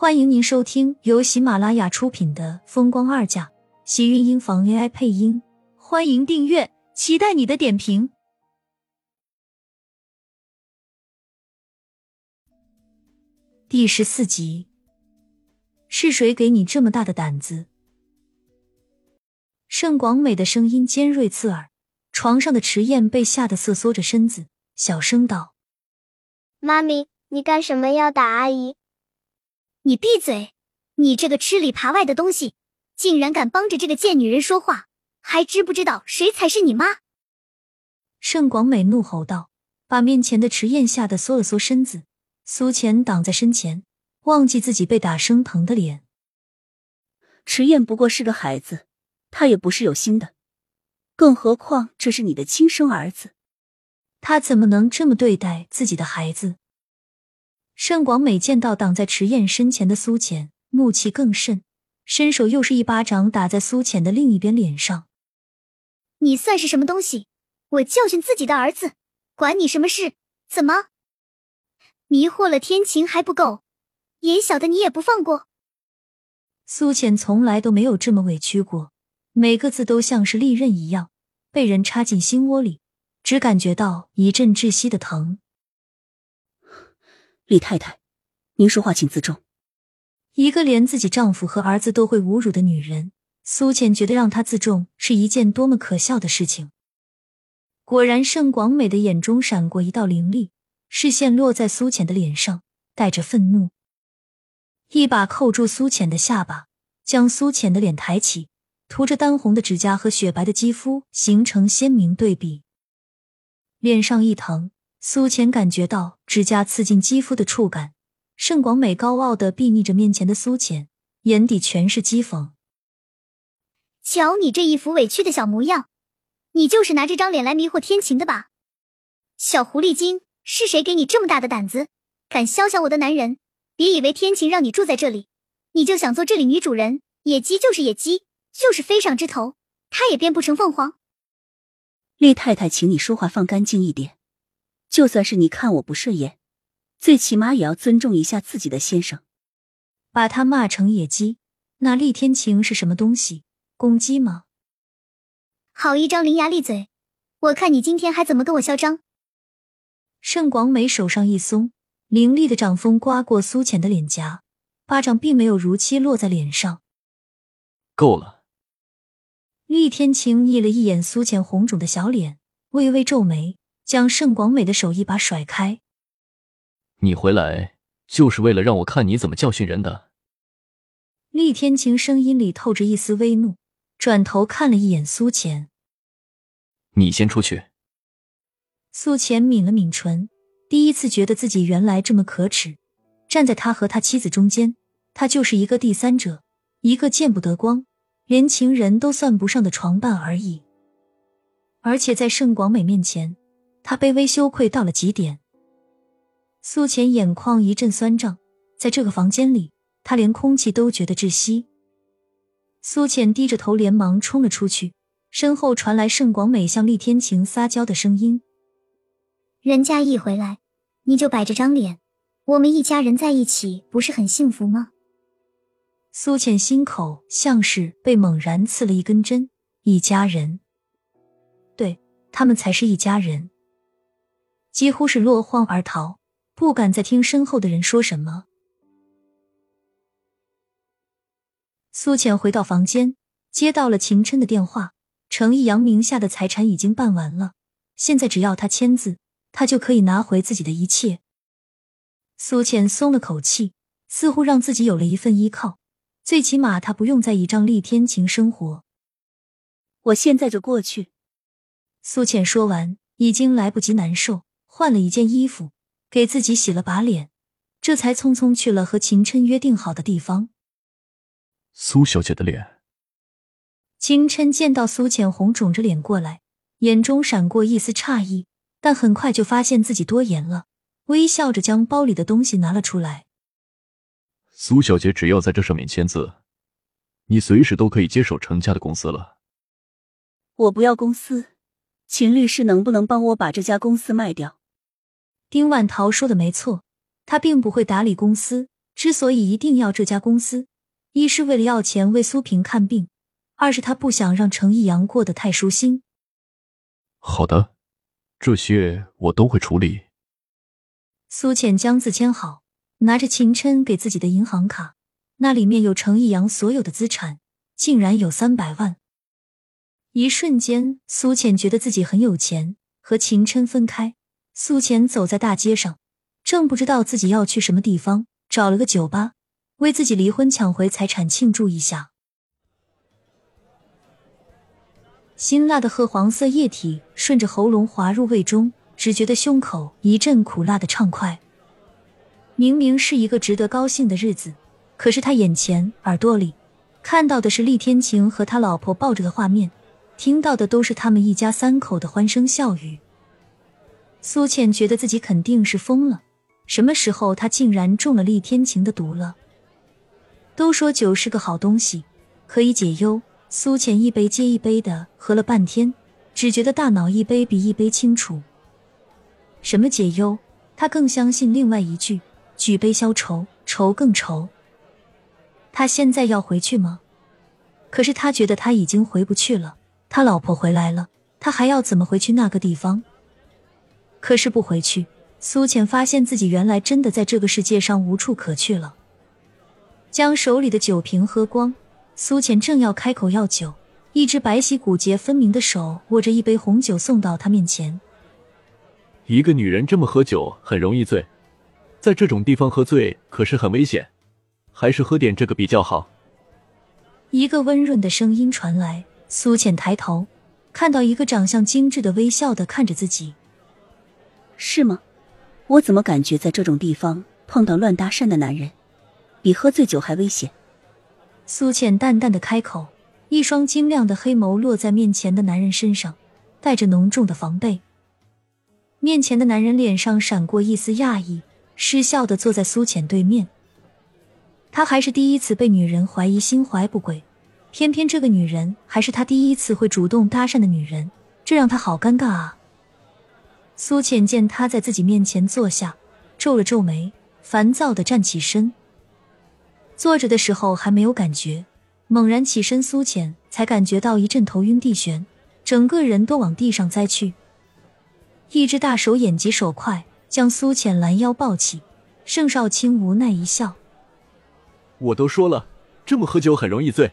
欢迎您收听由喜马拉雅出品的《风光二嫁》，喜运音房 AI 配音。欢迎订阅，期待你的点评。第十四集，是谁给你这么大的胆子？盛广美的声音尖锐刺耳，床上的迟燕被吓得瑟缩着身子，小声道：“妈咪，你干什么要打阿姨？”你闭嘴！你这个吃里扒外的东西，竟然敢帮着这个贱女人说话，还知不知道谁才是你妈？盛广美怒吼道，把面前的迟燕吓得缩了缩身子。苏浅挡在身前，忘记自己被打生疼的脸。迟燕不过是个孩子，他也不是有心的，更何况这是你的亲生儿子，他怎么能这么对待自己的孩子？盛广美见到挡在池燕身前的苏浅，怒气更甚，伸手又是一巴掌打在苏浅的另一边脸上。你算是什么东西？我教训自己的儿子，管你什么事？怎么迷惑了天晴还不够，眼小的你也不放过？苏浅从来都没有这么委屈过，每个字都像是利刃一样，被人插进心窝里，只感觉到一阵窒息的疼。李太太，您说话请自重。一个连自己丈夫和儿子都会侮辱的女人，苏浅觉得让她自重是一件多么可笑的事情。果然，盛广美的眼中闪过一道凌厉，视线落在苏浅的脸上，带着愤怒，一把扣住苏浅的下巴，将苏浅的脸抬起，涂着丹红的指甲和雪白的肌肤形成鲜明对比，脸上一疼。苏浅感觉到指甲刺进肌肤的触感，盛广美高傲的睥睨着面前的苏浅，眼底全是讥讽。瞧你这一副委屈的小模样，你就是拿这张脸来迷惑天晴的吧？小狐狸精，是谁给你这么大的胆子，敢削小我的男人？别以为天晴让你住在这里，你就想做这里女主人？野鸡就是野鸡，就是飞上枝头，它也变不成凤凰。厉太太，请你说话放干净一点。就算是你看我不顺眼，最起码也要尊重一下自己的先生。把他骂成野鸡，那厉天晴是什么东西？公鸡吗？好一张伶牙俐嘴，我看你今天还怎么跟我嚣张！盛广美手上一松，凌厉的掌风刮过苏浅的脸颊，巴掌并没有如期落在脸上。够了！厉天晴睨了一眼苏浅红肿的小脸，微微皱眉。将盛广美的手一把甩开。你回来就是为了让我看你怎么教训人的。厉天晴声音里透着一丝微怒，转头看了一眼苏浅。你先出去。苏浅抿了抿唇，第一次觉得自己原来这么可耻。站在他和他妻子中间，他就是一个第三者，一个见不得光，连情人都算不上的床伴而已。而且在盛广美面前。他卑微羞愧到了极点，苏浅眼眶一阵酸胀，在这个房间里，他连空气都觉得窒息。苏浅低着头，连忙冲了出去，身后传来盛广美向厉天晴撒娇的声音：“人家一回来，你就摆着张脸，我们一家人在一起不是很幸福吗？”苏浅心口像是被猛然刺了一根针，一家人，对他们才是一家人。几乎是落荒而逃，不敢再听身后的人说什么。苏浅回到房间，接到了秦琛的电话。程逸阳名下的财产已经办完了，现在只要他签字，他就可以拿回自己的一切。苏浅松了口气，似乎让自己有了一份依靠，最起码他不用再倚仗厉天晴生活。我现在就过去。苏浅说完，已经来不及难受。换了一件衣服，给自己洗了把脸，这才匆匆去了和秦琛约定好的地方。苏小姐的脸。秦琛见到苏浅红肿着脸过来，眼中闪过一丝诧异，但很快就发现自己多言了，微笑着将包里的东西拿了出来。苏小姐只要在这上面签字，你随时都可以接手程家的公司了。我不要公司，秦律师能不能帮我把这家公司卖掉？丁万桃说的没错，他并不会打理公司，之所以一定要这家公司，一是为了要钱为苏萍看病，二是他不想让程逸阳过得太舒心。好的，这些我都会处理。苏浅将字签好，拿着秦琛给自己的银行卡，那里面有程逸阳所有的资产，竟然有三百万。一瞬间，苏浅觉得自己很有钱。和秦琛分开，苏浅走在大街上，正不知道自己要去什么地方，找了个酒吧，为自己离婚抢回财产庆祝一下。辛辣的褐黄色液体顺着喉咙滑入胃中，只觉得胸口一阵苦辣的畅快。明明是一个值得高兴的日子，可是他眼前、耳朵里看到的是厉天晴和他老婆抱着的画面。听到的都是他们一家三口的欢声笑语。苏浅觉得自己肯定是疯了，什么时候他竟然中了厉天晴的毒了？都说酒是个好东西，可以解忧。苏浅一杯接一杯的喝了半天，只觉得大脑一杯比一杯清楚。什么解忧？他更相信另外一句：举杯消愁，愁更愁。他现在要回去吗？可是他觉得他已经回不去了。他老婆回来了，他还要怎么回去那个地方？可是不回去，苏浅发现自己原来真的在这个世界上无处可去了。将手里的酒瓶喝光，苏浅正要开口要酒，一只白皙骨节分明的手握着一杯红酒送到他面前。一个女人这么喝酒很容易醉，在这种地方喝醉可是很危险，还是喝点这个比较好。一个温润的声音传来。苏浅抬头，看到一个长相精致的微笑的看着自己。是吗？我怎么感觉在这种地方碰到乱搭讪的男人，比喝醉酒还危险？苏浅淡淡的开口，一双晶亮的黑眸落在面前的男人身上，带着浓重的防备。面前的男人脸上闪过一丝讶异，失笑的坐在苏浅对面。他还是第一次被女人怀疑心怀不轨。偏偏这个女人还是他第一次会主动搭讪的女人，这让他好尴尬啊！苏浅见他在自己面前坐下，皱了皱眉，烦躁的站起身。坐着的时候还没有感觉，猛然起身，苏浅才感觉到一阵头晕地旋，整个人都往地上栽去。一只大手眼疾手快，将苏浅拦腰抱起。盛少卿无奈一笑：“我都说了，这么喝酒很容易醉。”